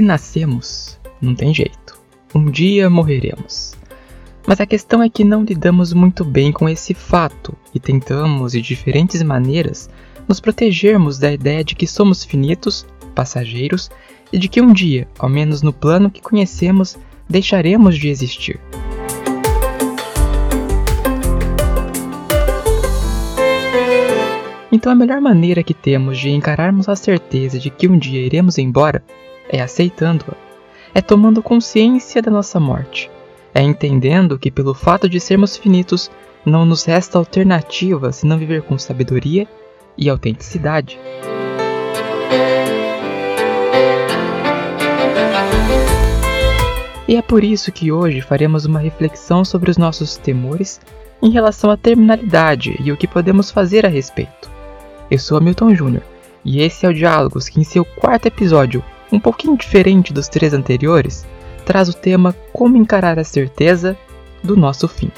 Nascemos, não tem jeito. Um dia morreremos. Mas a questão é que não lidamos muito bem com esse fato e tentamos, de diferentes maneiras, nos protegermos da ideia de que somos finitos, passageiros e de que um dia, ao menos no plano que conhecemos, deixaremos de existir. Então a melhor maneira que temos de encararmos a certeza de que um dia iremos embora é aceitando-a, é tomando consciência da nossa morte, é entendendo que pelo fato de sermos finitos não nos resta alternativa senão viver com sabedoria e autenticidade. E é por isso que hoje faremos uma reflexão sobre os nossos temores em relação à terminalidade e o que podemos fazer a respeito. Eu sou Hamilton Júnior e esse é o Diálogos que, em seu quarto episódio, um pouquinho diferente dos três anteriores, traz o tema Como encarar a certeza do nosso fim.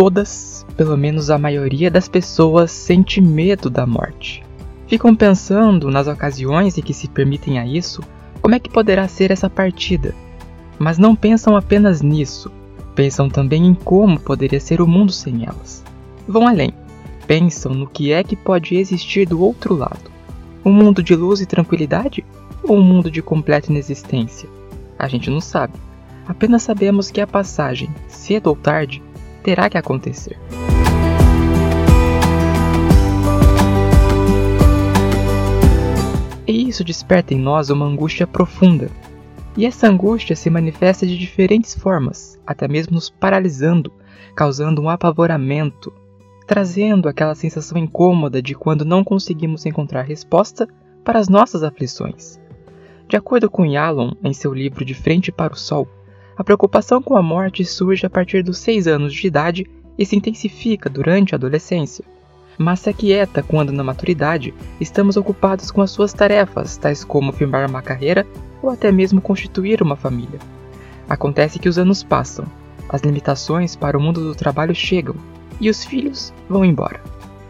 Todas, pelo menos a maioria das pessoas sente medo da morte. Ficam pensando nas ocasiões em que se permitem a isso, como é que poderá ser essa partida. Mas não pensam apenas nisso, pensam também em como poderia ser o mundo sem elas. Vão além, pensam no que é que pode existir do outro lado. Um mundo de luz e tranquilidade ou um mundo de completa inexistência? A gente não sabe. Apenas sabemos que a passagem, cedo ou tarde, terá que acontecer. E isso desperta em nós uma angústia profunda. E essa angústia se manifesta de diferentes formas, até mesmo nos paralisando, causando um apavoramento, trazendo aquela sensação incômoda de quando não conseguimos encontrar resposta para as nossas aflições. De acordo com Yalom, em seu livro De Frente para o Sol, a preocupação com a morte surge a partir dos 6 anos de idade e se intensifica durante a adolescência. Mas se aquieta quando, na maturidade, estamos ocupados com as suas tarefas, tais como firmar uma carreira ou até mesmo constituir uma família. Acontece que os anos passam, as limitações para o mundo do trabalho chegam e os filhos vão embora,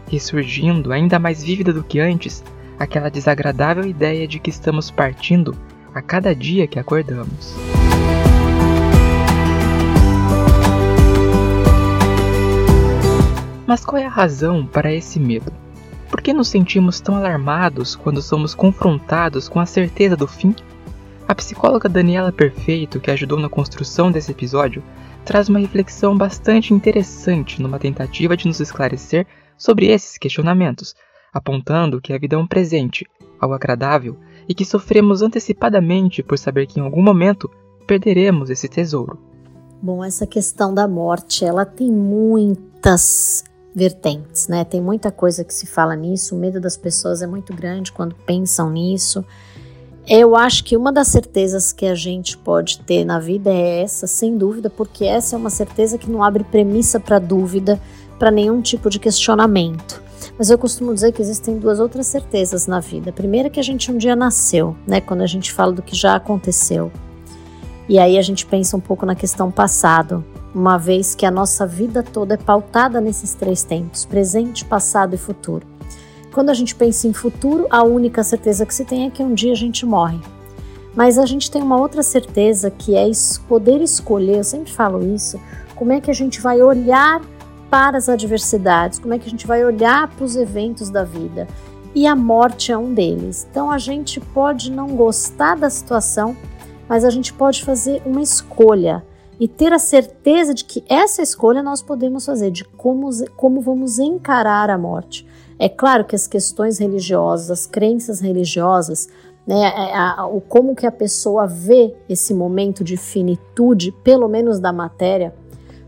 ressurgindo ainda mais vívida do que antes aquela desagradável ideia de que estamos partindo a cada dia que acordamos. Mas qual é a razão para esse medo? Por que nos sentimos tão alarmados quando somos confrontados com a certeza do fim? A psicóloga Daniela Perfeito, que ajudou na construção desse episódio, traz uma reflexão bastante interessante numa tentativa de nos esclarecer sobre esses questionamentos, apontando que a vida é um presente, algo agradável e que sofremos antecipadamente por saber que em algum momento perderemos esse tesouro. Bom, essa questão da morte, ela tem muitas vertentes, né? Tem muita coisa que se fala nisso, o medo das pessoas é muito grande quando pensam nisso. Eu acho que uma das certezas que a gente pode ter na vida é essa, sem dúvida, porque essa é uma certeza que não abre premissa para dúvida, para nenhum tipo de questionamento. Mas eu costumo dizer que existem duas outras certezas na vida. A primeira é que a gente um dia nasceu, né? Quando a gente fala do que já aconteceu. E aí a gente pensa um pouco na questão passado, uma vez que a nossa vida toda é pautada nesses três tempos: presente, passado e futuro. Quando a gente pensa em futuro, a única certeza que se tem é que um dia a gente morre. Mas a gente tem uma outra certeza que é poder escolher, eu sempre falo isso, como é que a gente vai olhar para as adversidades, como é que a gente vai olhar para os eventos da vida. E a morte é um deles. Então a gente pode não gostar da situação, mas a gente pode fazer uma escolha e ter a certeza de que essa escolha nós podemos fazer, de como, como vamos encarar a morte. É claro que as questões religiosas, as crenças religiosas, né, é, a, o como que a pessoa vê esse momento de finitude, pelo menos da matéria,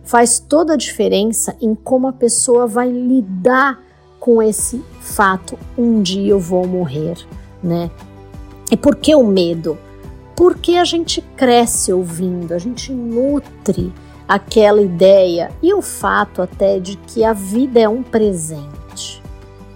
faz toda a diferença em como a pessoa vai lidar com esse fato, um dia eu vou morrer, né? E por que o medo? Porque a gente cresce ouvindo, a gente nutre aquela ideia e o fato até de que a vida é um presente.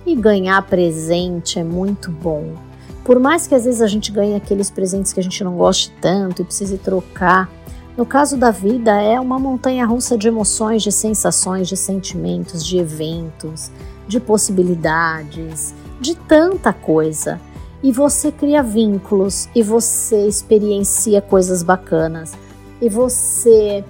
E ganhar presente é muito bom. Por mais que às vezes a gente ganhe aqueles presentes que a gente não goste tanto e precise trocar, no caso da vida é uma montanha russa de emoções, de sensações, de sentimentos, de eventos, de possibilidades, de tanta coisa. E você cria vínculos e você experiencia coisas bacanas e você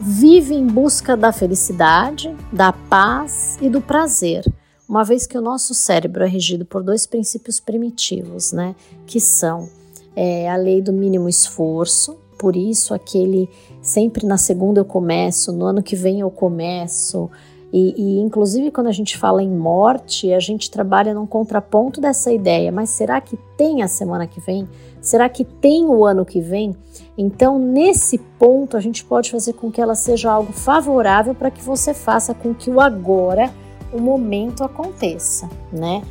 vive em busca da felicidade, da paz e do prazer, uma vez que o nosso cérebro é regido por dois princípios primitivos, né? Que são é, a lei do mínimo esforço, por isso aquele sempre na segunda eu começo, no ano que vem eu começo. E, e, inclusive quando a gente fala em morte, a gente trabalha num contraponto dessa ideia. Mas será que tem a semana que vem? Será que tem o ano que vem? Então, nesse ponto, a gente pode fazer com que ela seja algo favorável para que você faça com que o agora, o momento aconteça, né?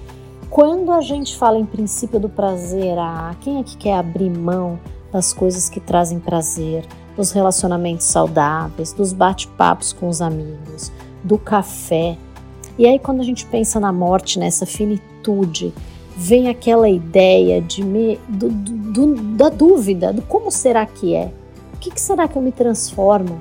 Quando a gente fala em princípio do prazer, ah, quem é que quer abrir mão das coisas que trazem prazer, dos relacionamentos saudáveis, dos bate-papos com os amigos, do café? E aí, quando a gente pensa na morte, nessa finitude, vem aquela ideia de me, do, do, da dúvida do como será que é? O que, que será que eu me transformo?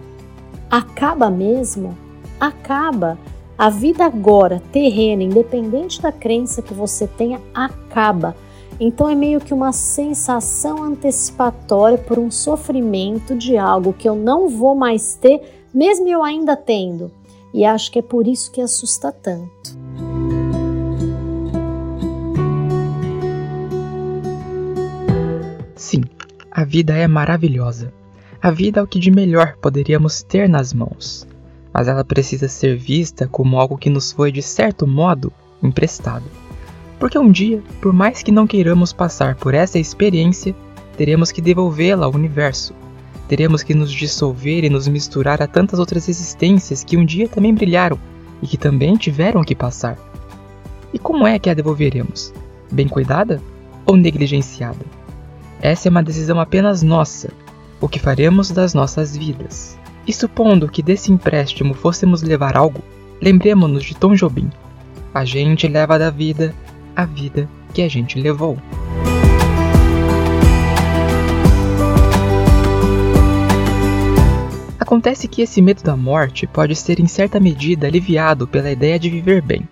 Acaba mesmo? Acaba. A vida agora, terrena, independente da crença que você tenha, acaba. Então é meio que uma sensação antecipatória por um sofrimento de algo que eu não vou mais ter, mesmo eu ainda tendo. E acho que é por isso que assusta tanto. Sim, a vida é maravilhosa. A vida é o que de melhor poderíamos ter nas mãos. Mas ela precisa ser vista como algo que nos foi, de certo modo, emprestado. Porque um dia, por mais que não queiramos passar por essa experiência, teremos que devolvê-la ao universo. Teremos que nos dissolver e nos misturar a tantas outras existências que um dia também brilharam e que também tiveram que passar. E como é que a devolveremos? Bem cuidada ou negligenciada? Essa é uma decisão apenas nossa, o que faremos das nossas vidas. E supondo que desse empréstimo fôssemos levar algo, lembremos-nos de Tom Jobim. A gente leva da vida a vida que a gente levou. Acontece que esse medo da morte pode ser em certa medida aliviado pela ideia de viver bem.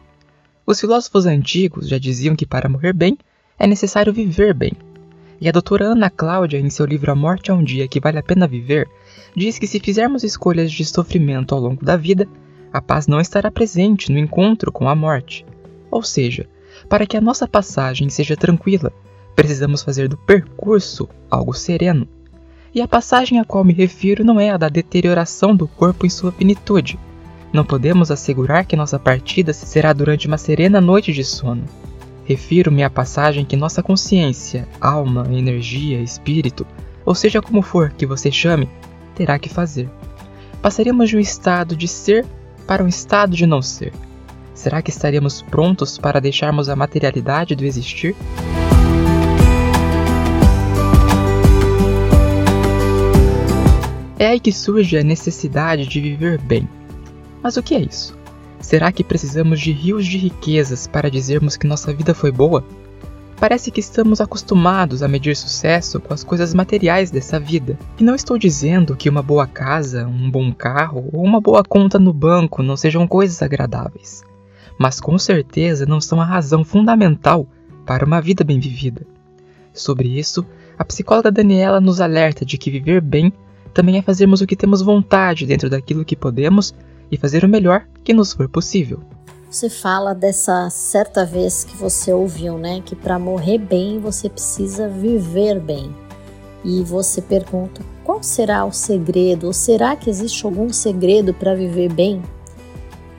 Os filósofos antigos já diziam que para morrer bem é necessário viver bem. E a doutora Ana Cláudia, em seu livro A Morte é um Dia que Vale a Pena Viver, diz que se fizermos escolhas de sofrimento ao longo da vida, a paz não estará presente no encontro com a morte. Ou seja, para que a nossa passagem seja tranquila, precisamos fazer do percurso algo sereno. E a passagem a qual me refiro não é a da deterioração do corpo em sua finitude. Não podemos assegurar que nossa partida será durante uma serena noite de sono. Refiro-me à passagem que nossa consciência, alma, energia, espírito, ou seja como for que você chame, terá que fazer. Passaremos de um estado de ser para um estado de não ser. Será que estaremos prontos para deixarmos a materialidade do existir? É aí que surge a necessidade de viver bem. Mas o que é isso? Será que precisamos de rios de riquezas para dizermos que nossa vida foi boa? Parece que estamos acostumados a medir sucesso com as coisas materiais dessa vida. E não estou dizendo que uma boa casa, um bom carro ou uma boa conta no banco não sejam coisas agradáveis. Mas com certeza não são a razão fundamental para uma vida bem vivida. Sobre isso, a psicóloga Daniela nos alerta de que viver bem também é fazermos o que temos vontade dentro daquilo que podemos e fazer o melhor que nos for possível. Você fala dessa certa vez que você ouviu, né? Que para morrer bem você precisa viver bem. E você pergunta: qual será o segredo? Ou será que existe algum segredo para viver bem?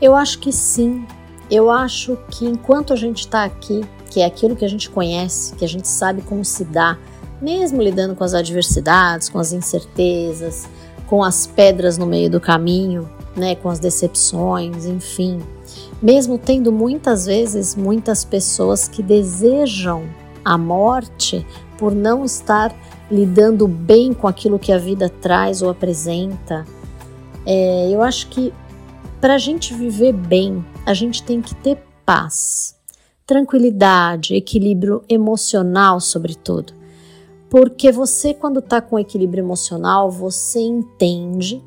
Eu acho que sim. Eu acho que enquanto a gente está aqui, que é aquilo que a gente conhece, que a gente sabe como se dá, mesmo lidando com as adversidades, com as incertezas, com as pedras no meio do caminho, né, com as decepções, enfim, mesmo tendo muitas vezes muitas pessoas que desejam a morte por não estar lidando bem com aquilo que a vida traz ou apresenta. É, eu acho que para a gente viver bem, a gente tem que ter paz, tranquilidade, equilíbrio emocional, sobretudo. Porque você, quando está com equilíbrio emocional, você entende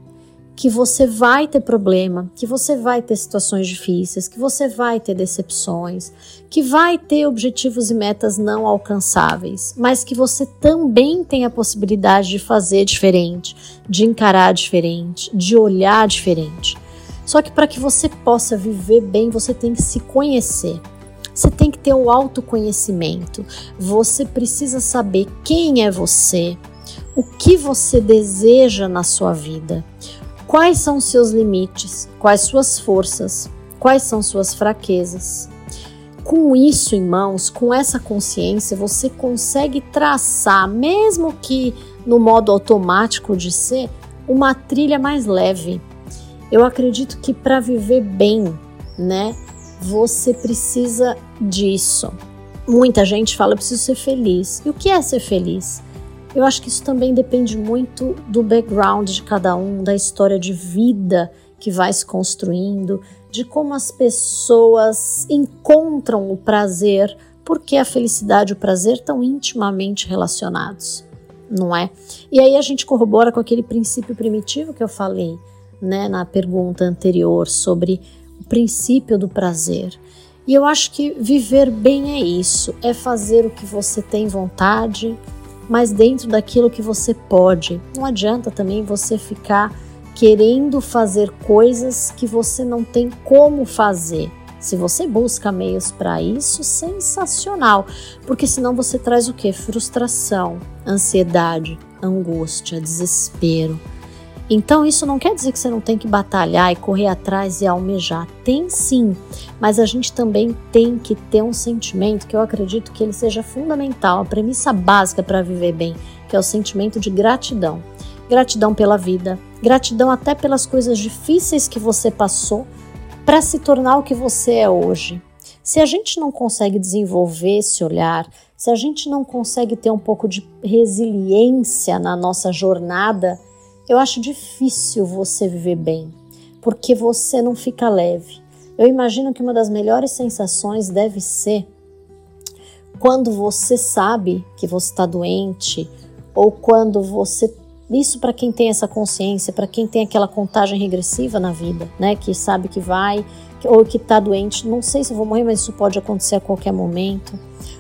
que você vai ter problema, que você vai ter situações difíceis, que você vai ter decepções, que vai ter objetivos e metas não alcançáveis, mas que você também tem a possibilidade de fazer diferente, de encarar diferente, de olhar diferente. Só que para que você possa viver bem, você tem que se conhecer. Você tem que ter o autoconhecimento. Você precisa saber quem é você, o que você deseja na sua vida. Quais são seus limites? Quais suas forças? Quais são suas fraquezas? Com isso em mãos, com essa consciência, você consegue traçar, mesmo que no modo automático de ser, uma trilha mais leve. Eu acredito que para viver bem, né, você precisa disso. Muita gente fala, preciso ser feliz. E o que é ser feliz? Eu acho que isso também depende muito do background de cada um, da história de vida que vai se construindo, de como as pessoas encontram o prazer, porque a felicidade e o prazer estão intimamente relacionados, não é? E aí a gente corrobora com aquele princípio primitivo que eu falei, né, na pergunta anterior sobre o princípio do prazer. E eu acho que viver bem é isso, é fazer o que você tem vontade, mas dentro daquilo que você pode. Não adianta também você ficar querendo fazer coisas que você não tem como fazer. Se você busca meios para isso, sensacional, porque senão você traz o que? Frustração, ansiedade, angústia, desespero. Então, isso não quer dizer que você não tem que batalhar e correr atrás e almejar. Tem sim, mas a gente também tem que ter um sentimento que eu acredito que ele seja fundamental, a premissa básica para viver bem, que é o sentimento de gratidão. Gratidão pela vida, gratidão até pelas coisas difíceis que você passou para se tornar o que você é hoje. Se a gente não consegue desenvolver esse olhar, se a gente não consegue ter um pouco de resiliência na nossa jornada, eu acho difícil você viver bem, porque você não fica leve. Eu imagino que uma das melhores sensações deve ser quando você sabe que você está doente, ou quando você. Isso para quem tem essa consciência, para quem tem aquela contagem regressiva na vida, né? Que sabe que vai, ou que está doente, não sei se eu vou morrer, mas isso pode acontecer a qualquer momento.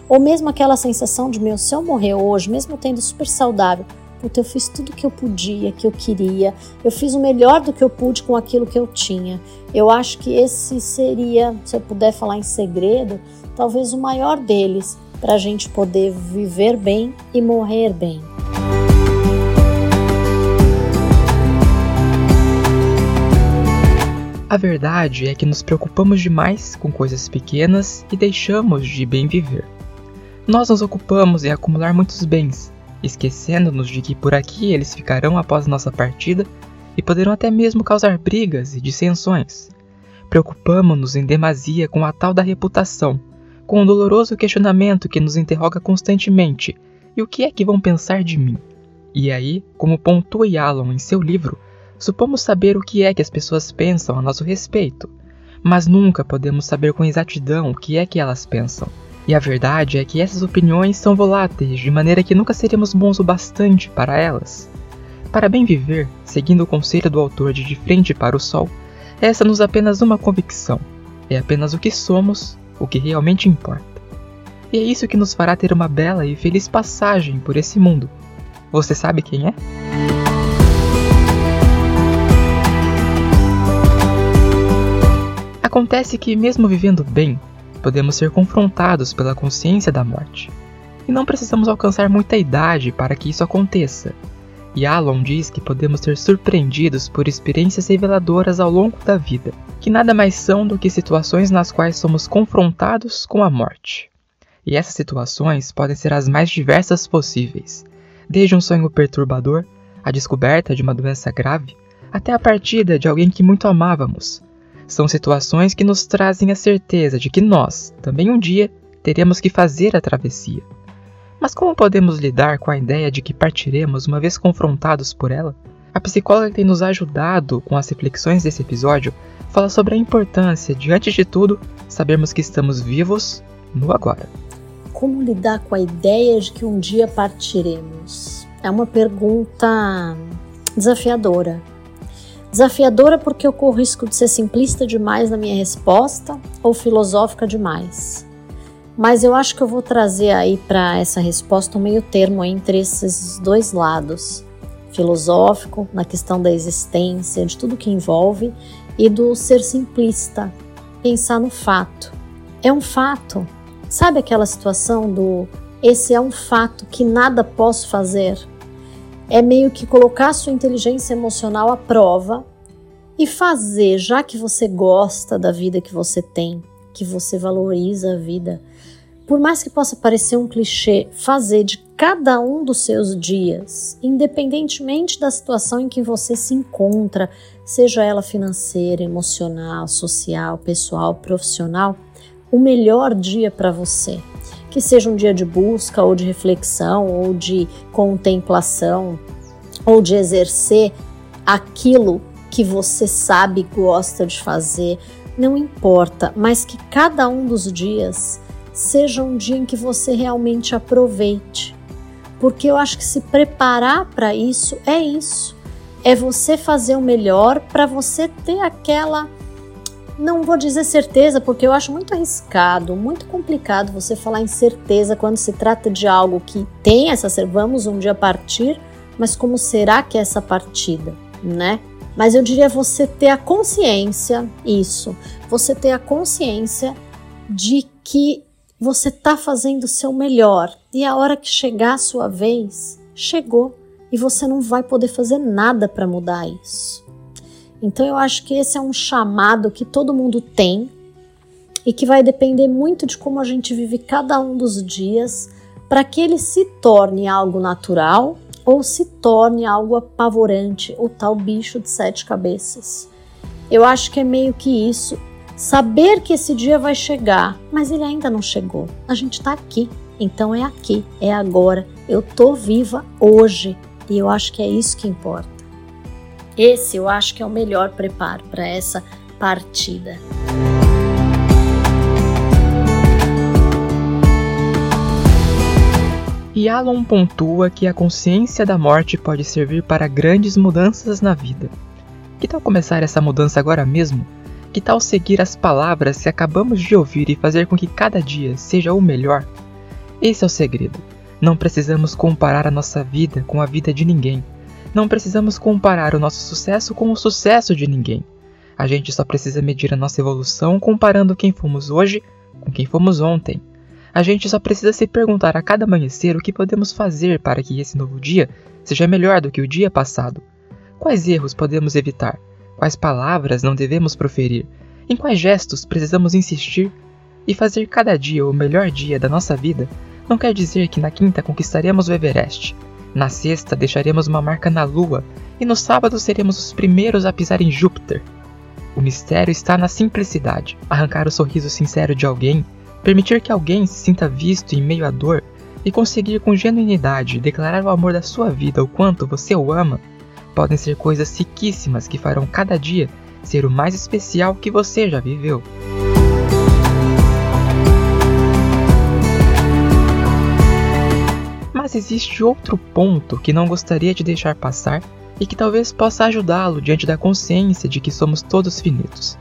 Ou mesmo aquela sensação de, meu, se eu morrer hoje, mesmo tendo super saudável, Puta, eu fiz tudo que eu podia, que eu queria. Eu fiz o melhor do que eu pude com aquilo que eu tinha. Eu acho que esse seria, se eu puder falar em segredo, talvez o maior deles para a gente poder viver bem e morrer bem. A verdade é que nos preocupamos demais com coisas pequenas e deixamos de bem viver. Nós nos ocupamos em acumular muitos bens, esquecendo-nos de que por aqui eles ficarão após nossa partida e poderão até mesmo causar brigas e dissensões. Preocupamos-nos em demasia com a tal da reputação, com o doloroso questionamento que nos interroga constantemente: e o que é que vão pensar de mim? E aí, como pontua Yalom em seu livro, supomos saber o que é que as pessoas pensam a nosso respeito, mas nunca podemos saber com exatidão o que é que elas pensam. E a verdade é que essas opiniões são voláteis, de maneira que nunca seremos bons o bastante para elas. Para bem viver, seguindo o conselho do autor de De Frente para o Sol, essa-nos apenas uma convicção: é apenas o que somos, o que realmente importa. E é isso que nos fará ter uma bela e feliz passagem por esse mundo. Você sabe quem é? Acontece que, mesmo vivendo bem, podemos ser confrontados pela consciência da morte. E não precisamos alcançar muita idade para que isso aconteça. E Alon diz que podemos ser surpreendidos por experiências reveladoras ao longo da vida, que nada mais são do que situações nas quais somos confrontados com a morte. E essas situações podem ser as mais diversas possíveis, desde um sonho perturbador, a descoberta de uma doença grave, até a partida de alguém que muito amávamos. São situações que nos trazem a certeza de que nós, também um dia, teremos que fazer a travessia. Mas como podemos lidar com a ideia de que partiremos uma vez confrontados por ela? A psicóloga tem nos ajudado com as reflexões desse episódio fala sobre a importância de, antes de tudo, sabermos que estamos vivos no agora. Como lidar com a ideia de que um dia partiremos? É uma pergunta desafiadora. Desafiadora porque eu corro risco de ser simplista demais na minha resposta ou filosófica demais. Mas eu acho que eu vou trazer aí para essa resposta um meio termo entre esses dois lados, filosófico, na questão da existência, de tudo que envolve, e do ser simplista, pensar no fato. É um fato. Sabe aquela situação do esse é um fato que nada posso fazer? É meio que colocar sua inteligência emocional à prova e fazer, já que você gosta da vida que você tem, que você valoriza a vida, por mais que possa parecer um clichê, fazer de cada um dos seus dias, independentemente da situação em que você se encontra, seja ela financeira, emocional, social, pessoal, profissional, o melhor dia para você. Que seja um dia de busca, ou de reflexão, ou de contemplação, ou de exercer aquilo que você sabe gosta de fazer, não importa, mas que cada um dos dias seja um dia em que você realmente aproveite. Porque eu acho que se preparar para isso é isso. É você fazer o melhor para você ter aquela não vou dizer certeza, porque eu acho muito arriscado, muito complicado você falar em certeza quando se trata de algo que tem essa vamos um dia partir, mas como será que é essa partida, né? Mas eu diria você ter a consciência, isso, você ter a consciência de que você está fazendo o seu melhor e a hora que chegar a sua vez, chegou e você não vai poder fazer nada para mudar isso. Então eu acho que esse é um chamado que todo mundo tem e que vai depender muito de como a gente vive cada um dos dias para que ele se torne algo natural ou se torne algo apavorante, o tal bicho de sete cabeças. Eu acho que é meio que isso saber que esse dia vai chegar, mas ele ainda não chegou. A gente está aqui, então é aqui, é agora. Eu tô viva hoje e eu acho que é isso que importa. Esse eu acho que é o melhor preparo para essa partida. E Alon pontua que a consciência da morte pode servir para grandes mudanças na vida. Que tal começar essa mudança agora mesmo? Que tal seguir as palavras que acabamos de ouvir e fazer com que cada dia seja o melhor? Esse é o segredo. Não precisamos comparar a nossa vida com a vida de ninguém. Não precisamos comparar o nosso sucesso com o sucesso de ninguém. A gente só precisa medir a nossa evolução comparando quem fomos hoje com quem fomos ontem. A gente só precisa se perguntar a cada amanhecer o que podemos fazer para que esse novo dia seja melhor do que o dia passado. Quais erros podemos evitar? Quais palavras não devemos proferir? Em quais gestos precisamos insistir? E fazer cada dia o melhor dia da nossa vida não quer dizer que na quinta conquistaremos o Everest, na sexta deixaremos uma marca na Lua e no sábado seremos os primeiros a pisar em Júpiter. O mistério está na simplicidade, arrancar o sorriso sincero de alguém, permitir que alguém se sinta visto em meio à dor e conseguir com genuinidade declarar o amor da sua vida o quanto você o ama podem ser coisas riquíssimas que farão cada dia ser o mais especial que você já viveu. Mas existe outro ponto que não gostaria de deixar passar e que talvez possa ajudá-lo diante da consciência de que somos todos finitos.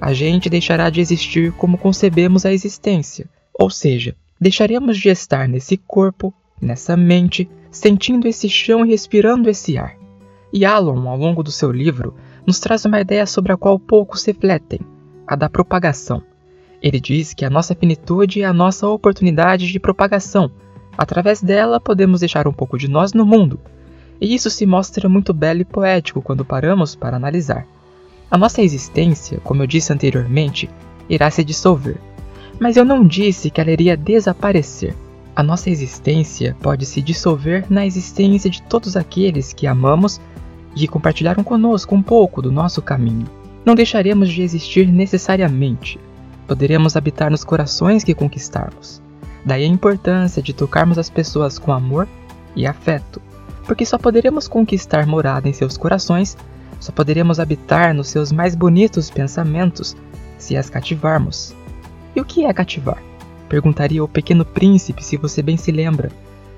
A gente deixará de existir como concebemos a existência, ou seja, deixaremos de estar nesse corpo, nessa mente, sentindo esse chão e respirando esse ar. E Alon, ao longo do seu livro, nos traz uma ideia sobre a qual poucos refletem, a da propagação. Ele diz que a nossa finitude é a nossa oportunidade de propagação. Através dela, podemos deixar um pouco de nós no mundo. E isso se mostra muito belo e poético quando paramos para analisar. A nossa existência, como eu disse anteriormente, irá se dissolver. Mas eu não disse que ela iria desaparecer. A nossa existência pode se dissolver na existência de todos aqueles que amamos e que compartilharam conosco um pouco do nosso caminho. Não deixaremos de existir necessariamente. Poderemos habitar nos corações que conquistarmos. Daí a importância de tocarmos as pessoas com amor e afeto, porque só poderemos conquistar morada em seus corações, só poderemos habitar nos seus mais bonitos pensamentos se as cativarmos. E o que é cativar? Perguntaria o pequeno príncipe se você bem se lembra.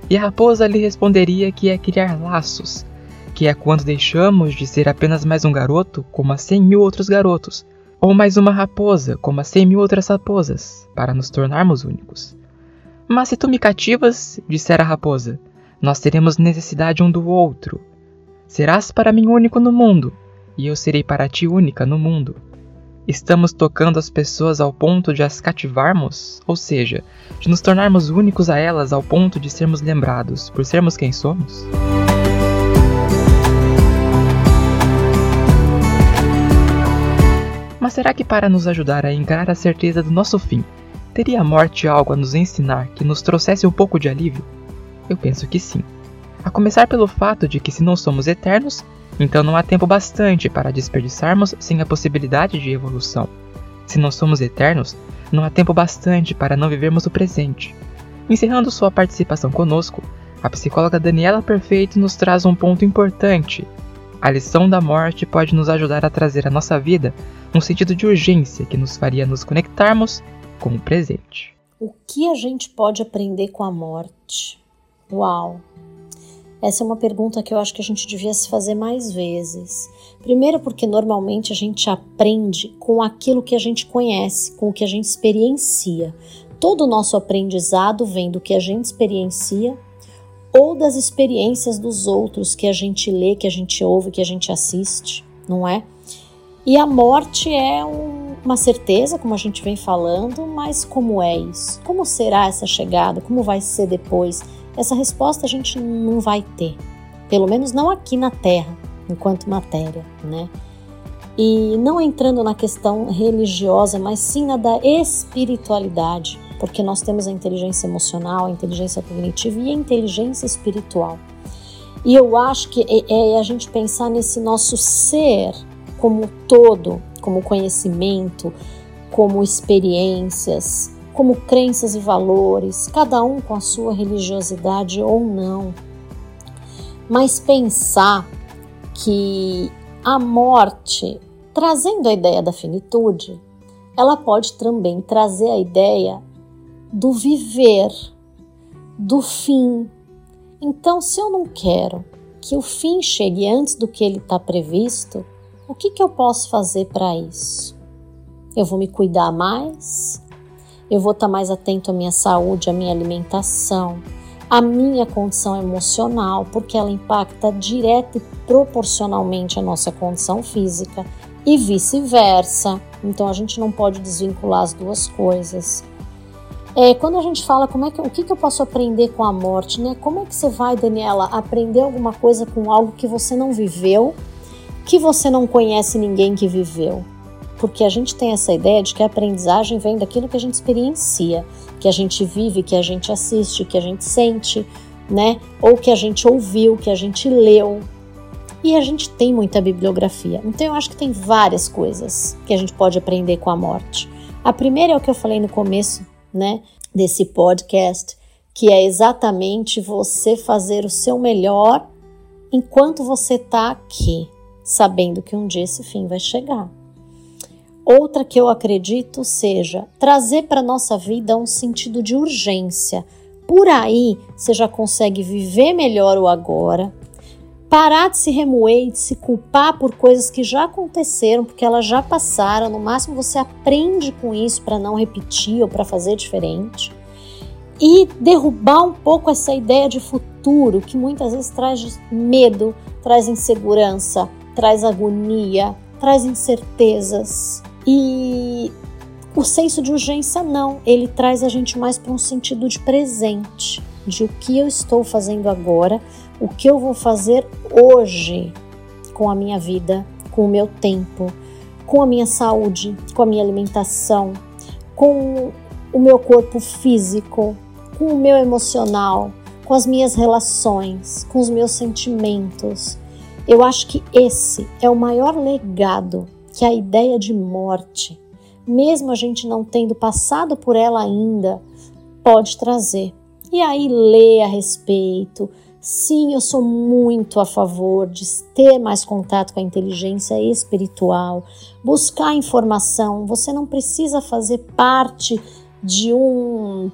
E a raposa lhe responderia que é criar laços, que é quando deixamos de ser apenas mais um garoto como a cem mil outros garotos, ou mais uma raposa como a cem mil outras raposas, para nos tornarmos únicos. Mas se tu me cativas, dissera a raposa, nós teremos necessidade um do outro. Serás para mim único no mundo, e eu serei para ti única no mundo. Estamos tocando as pessoas ao ponto de as cativarmos, ou seja, de nos tornarmos únicos a elas ao ponto de sermos lembrados por sermos quem somos? Mas será que para nos ajudar a encarar a certeza do nosso fim, teria a morte algo a nos ensinar que nos trouxesse um pouco de alívio? Eu penso que sim. A começar pelo fato de que se não somos eternos, então não há tempo bastante para desperdiçarmos sem a possibilidade de evolução. Se não somos eternos, não há tempo bastante para não vivermos o presente. Encerrando sua participação conosco, a psicóloga Daniela Perfeito nos traz um ponto importante. A lição da morte pode nos ajudar a trazer à nossa vida um sentido de urgência que nos faria nos conectarmos com o presente. O que a gente pode aprender com a morte? Uau! Essa é uma pergunta que eu acho que a gente devia se fazer mais vezes. Primeiro, porque normalmente a gente aprende com aquilo que a gente conhece, com o que a gente experiencia. Todo o nosso aprendizado vem do que a gente experiencia ou das experiências dos outros que a gente lê, que a gente ouve, que a gente assiste, não é? E a morte é um, uma certeza, como a gente vem falando, mas como é isso? Como será essa chegada? Como vai ser depois? Essa resposta a gente não vai ter, pelo menos não aqui na Terra, enquanto matéria, né? E não entrando na questão religiosa, mas sim na da espiritualidade, porque nós temos a inteligência emocional, a inteligência cognitiva e a inteligência espiritual. E eu acho que é, é a gente pensar nesse nosso ser como todo, como conhecimento, como experiências, como crenças e valores, cada um com a sua religiosidade ou não. Mas pensar que a morte, trazendo a ideia da finitude, ela pode também trazer a ideia do viver, do fim. Então, se eu não quero que o fim chegue antes do que ele está previsto, o que, que eu posso fazer para isso? Eu vou me cuidar mais? eu vou estar mais atento à minha saúde, à minha alimentação, à minha condição emocional, porque ela impacta direta e proporcionalmente a nossa condição física e vice-versa. Então a gente não pode desvincular as duas coisas. É, quando a gente fala como é que, o que, que eu posso aprender com a morte, né? Como é que você vai, Daniela, aprender alguma coisa com algo que você não viveu, que você não conhece ninguém que viveu? porque a gente tem essa ideia de que a aprendizagem vem daquilo que a gente experiencia, que a gente vive, que a gente assiste, que a gente sente, né? Ou que a gente ouviu, que a gente leu. E a gente tem muita bibliografia. Então eu acho que tem várias coisas que a gente pode aprender com a morte. A primeira é o que eu falei no começo, né, desse podcast, que é exatamente você fazer o seu melhor enquanto você está aqui, sabendo que um dia esse fim vai chegar. Outra que eu acredito seja trazer para nossa vida um sentido de urgência. Por aí você já consegue viver melhor o agora, parar de se remoer e de se culpar por coisas que já aconteceram, porque elas já passaram. No máximo você aprende com isso para não repetir ou para fazer diferente. E derrubar um pouco essa ideia de futuro que muitas vezes traz medo, traz insegurança, traz agonia, traz incertezas. E O senso de urgência não, ele traz a gente mais para um sentido de presente, de o que eu estou fazendo agora, o que eu vou fazer hoje com a minha vida, com o meu tempo, com a minha saúde, com a minha alimentação, com o meu corpo físico, com o meu emocional, com as minhas relações, com os meus sentimentos. Eu acho que esse é o maior legado que a ideia de morte mesmo a gente não tendo passado por ela ainda, pode trazer. E aí lê a respeito. Sim, eu sou muito a favor de ter mais contato com a inteligência espiritual, buscar informação. Você não precisa fazer parte de um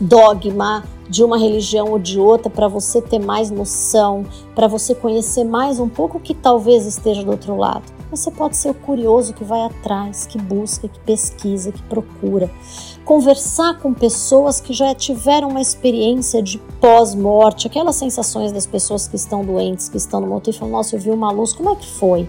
dogma de uma religião ou de outra para você ter mais noção, para você conhecer mais um pouco que talvez esteja do outro lado. Você pode ser o curioso que vai atrás, que busca, que pesquisa, que procura. Conversar com pessoas que já tiveram uma experiência de pós-morte, aquelas sensações das pessoas que estão doentes, que estão no motor e falam: Nossa, eu vi uma luz, como é que foi?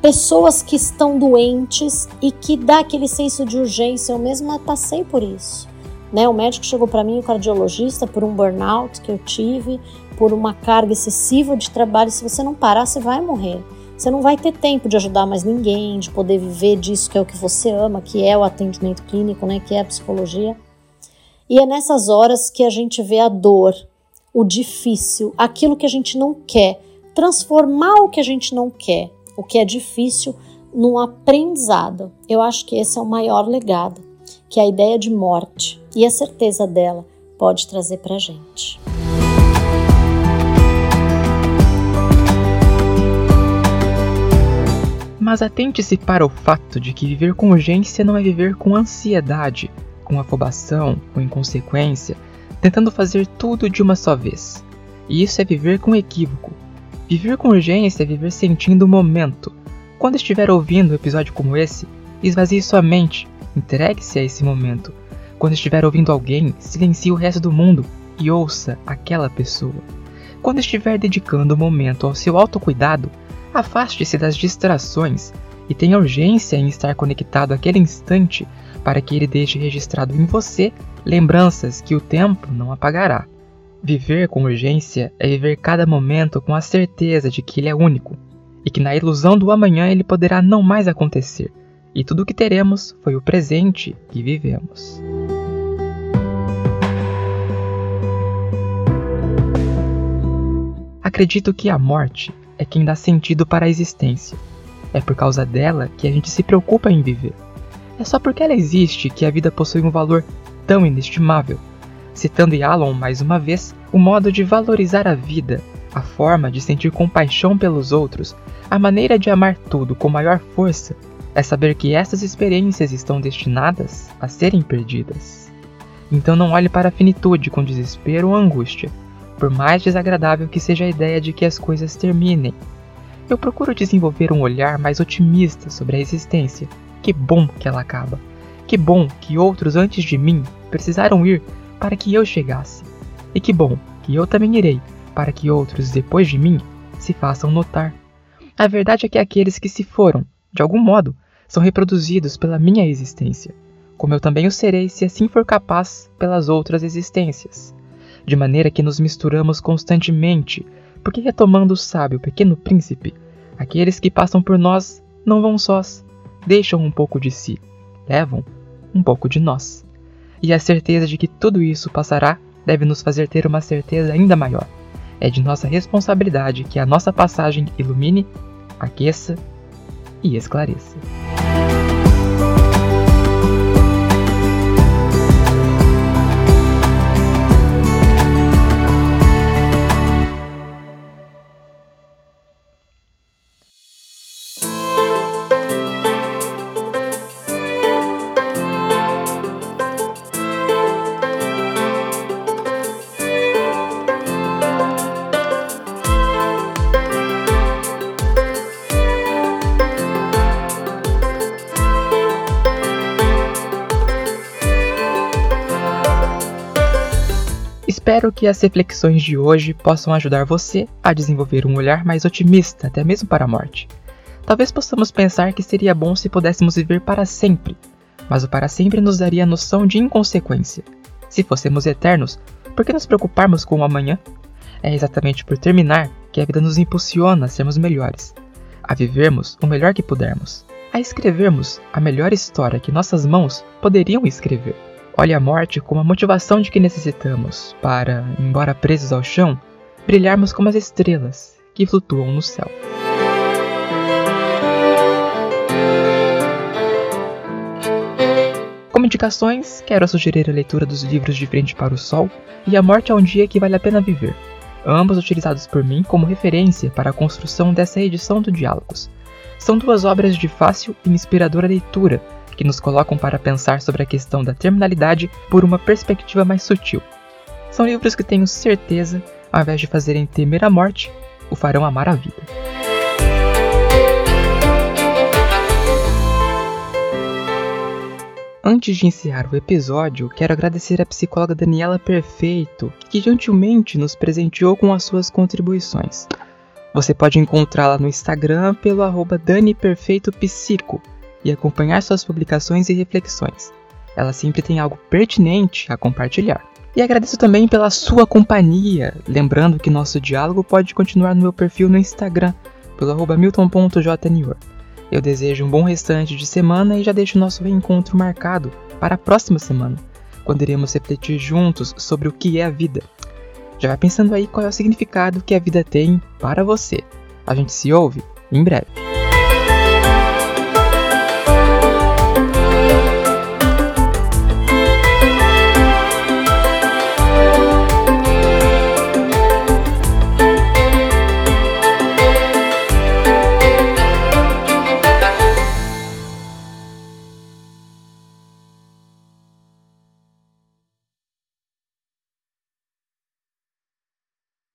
Pessoas que estão doentes e que dá aquele senso de urgência. Eu mesma passei por isso. Né? O médico chegou para mim, o cardiologista, por um burnout que eu tive, por uma carga excessiva de trabalho. Se você não parar, você vai morrer. Você não vai ter tempo de ajudar mais ninguém, de poder viver disso que é o que você ama, que é o atendimento clínico, né, que é a psicologia. E é nessas horas que a gente vê a dor, o difícil, aquilo que a gente não quer, transformar o que a gente não quer, o que é difícil, num aprendizado. Eu acho que esse é o maior legado que a ideia de morte e a certeza dela pode trazer para a gente. Mas atente-se para o fato de que viver com urgência não é viver com ansiedade, com afobação, com inconsequência, tentando fazer tudo de uma só vez. E isso é viver com equívoco. Viver com urgência é viver sentindo o momento. Quando estiver ouvindo um episódio como esse, esvazie sua mente, entregue-se a esse momento. Quando estiver ouvindo alguém, silencie o resto do mundo e ouça aquela pessoa. Quando estiver dedicando o momento ao seu autocuidado, Afaste-se das distrações e tenha urgência em estar conectado àquele instante para que ele deixe registrado em você lembranças que o tempo não apagará. Viver com urgência é viver cada momento com a certeza de que ele é único e que na ilusão do amanhã ele poderá não mais acontecer, e tudo o que teremos foi o presente que vivemos. Acredito que a morte é quem dá sentido para a existência. É por causa dela que a gente se preocupa em viver. É só porque ela existe que a vida possui um valor tão inestimável. Citando Yalom mais uma vez, o modo de valorizar a vida, a forma de sentir compaixão pelos outros, a maneira de amar tudo com maior força, é saber que essas experiências estão destinadas a serem perdidas. Então não olhe para a finitude com desespero ou angústia, por mais desagradável que seja a ideia de que as coisas terminem. Eu procuro desenvolver um olhar mais otimista sobre a existência. Que bom que ela acaba. Que bom que outros antes de mim precisaram ir para que eu chegasse. E que bom que eu também irei para que outros depois de mim se façam notar. A verdade é que aqueles que se foram, de algum modo, são reproduzidos pela minha existência, como eu também o serei se assim for capaz pelas outras existências de maneira que nos misturamos constantemente, porque retomando o sábio pequeno príncipe, aqueles que passam por nós não vão sós, deixam um pouco de si, levam um pouco de nós. E a certeza de que tudo isso passará deve nos fazer ter uma certeza ainda maior. É de nossa responsabilidade que a nossa passagem ilumine, aqueça e esclareça. Espero que as reflexões de hoje possam ajudar você a desenvolver um olhar mais otimista, até mesmo para a morte. Talvez possamos pensar que seria bom se pudéssemos viver para sempre, mas o para sempre nos daria a noção de inconsequência. Se fôssemos eternos, por que nos preocuparmos com o amanhã? É exatamente por terminar que a vida nos impulsiona a sermos melhores, a vivermos o melhor que pudermos, a escrevermos a melhor história que nossas mãos poderiam escrever. Olhe a morte como a motivação de que necessitamos para, embora presos ao chão, brilharmos como as estrelas que flutuam no céu. Como indicações, quero sugerir a leitura dos livros De Frente para o Sol e A Morte é um Dia que Vale a Pena Viver, ambos utilizados por mim como referência para a construção dessa edição do Diálogos. São duas obras de fácil e inspiradora leitura que nos colocam para pensar sobre a questão da terminalidade por uma perspectiva mais sutil. São livros que tenho certeza, ao invés de fazerem temer a morte, o farão amar a vida. Antes de encerrar o episódio, quero agradecer à psicóloga Daniela Perfeito, que gentilmente nos presenteou com as suas contribuições. Você pode encontrá-la no Instagram pelo arroba DaniPerfeitoPsico e acompanhar suas publicações e reflexões. Ela sempre tem algo pertinente a compartilhar. E agradeço também pela sua companhia, lembrando que nosso diálogo pode continuar no meu perfil no Instagram, pelo arroba milton.jnewor. Eu desejo um bom restante de semana e já deixo nosso reencontro marcado para a próxima semana, quando iremos refletir juntos sobre o que é a vida. Já vai pensando aí qual é o significado que a vida tem para você. A gente se ouve em breve.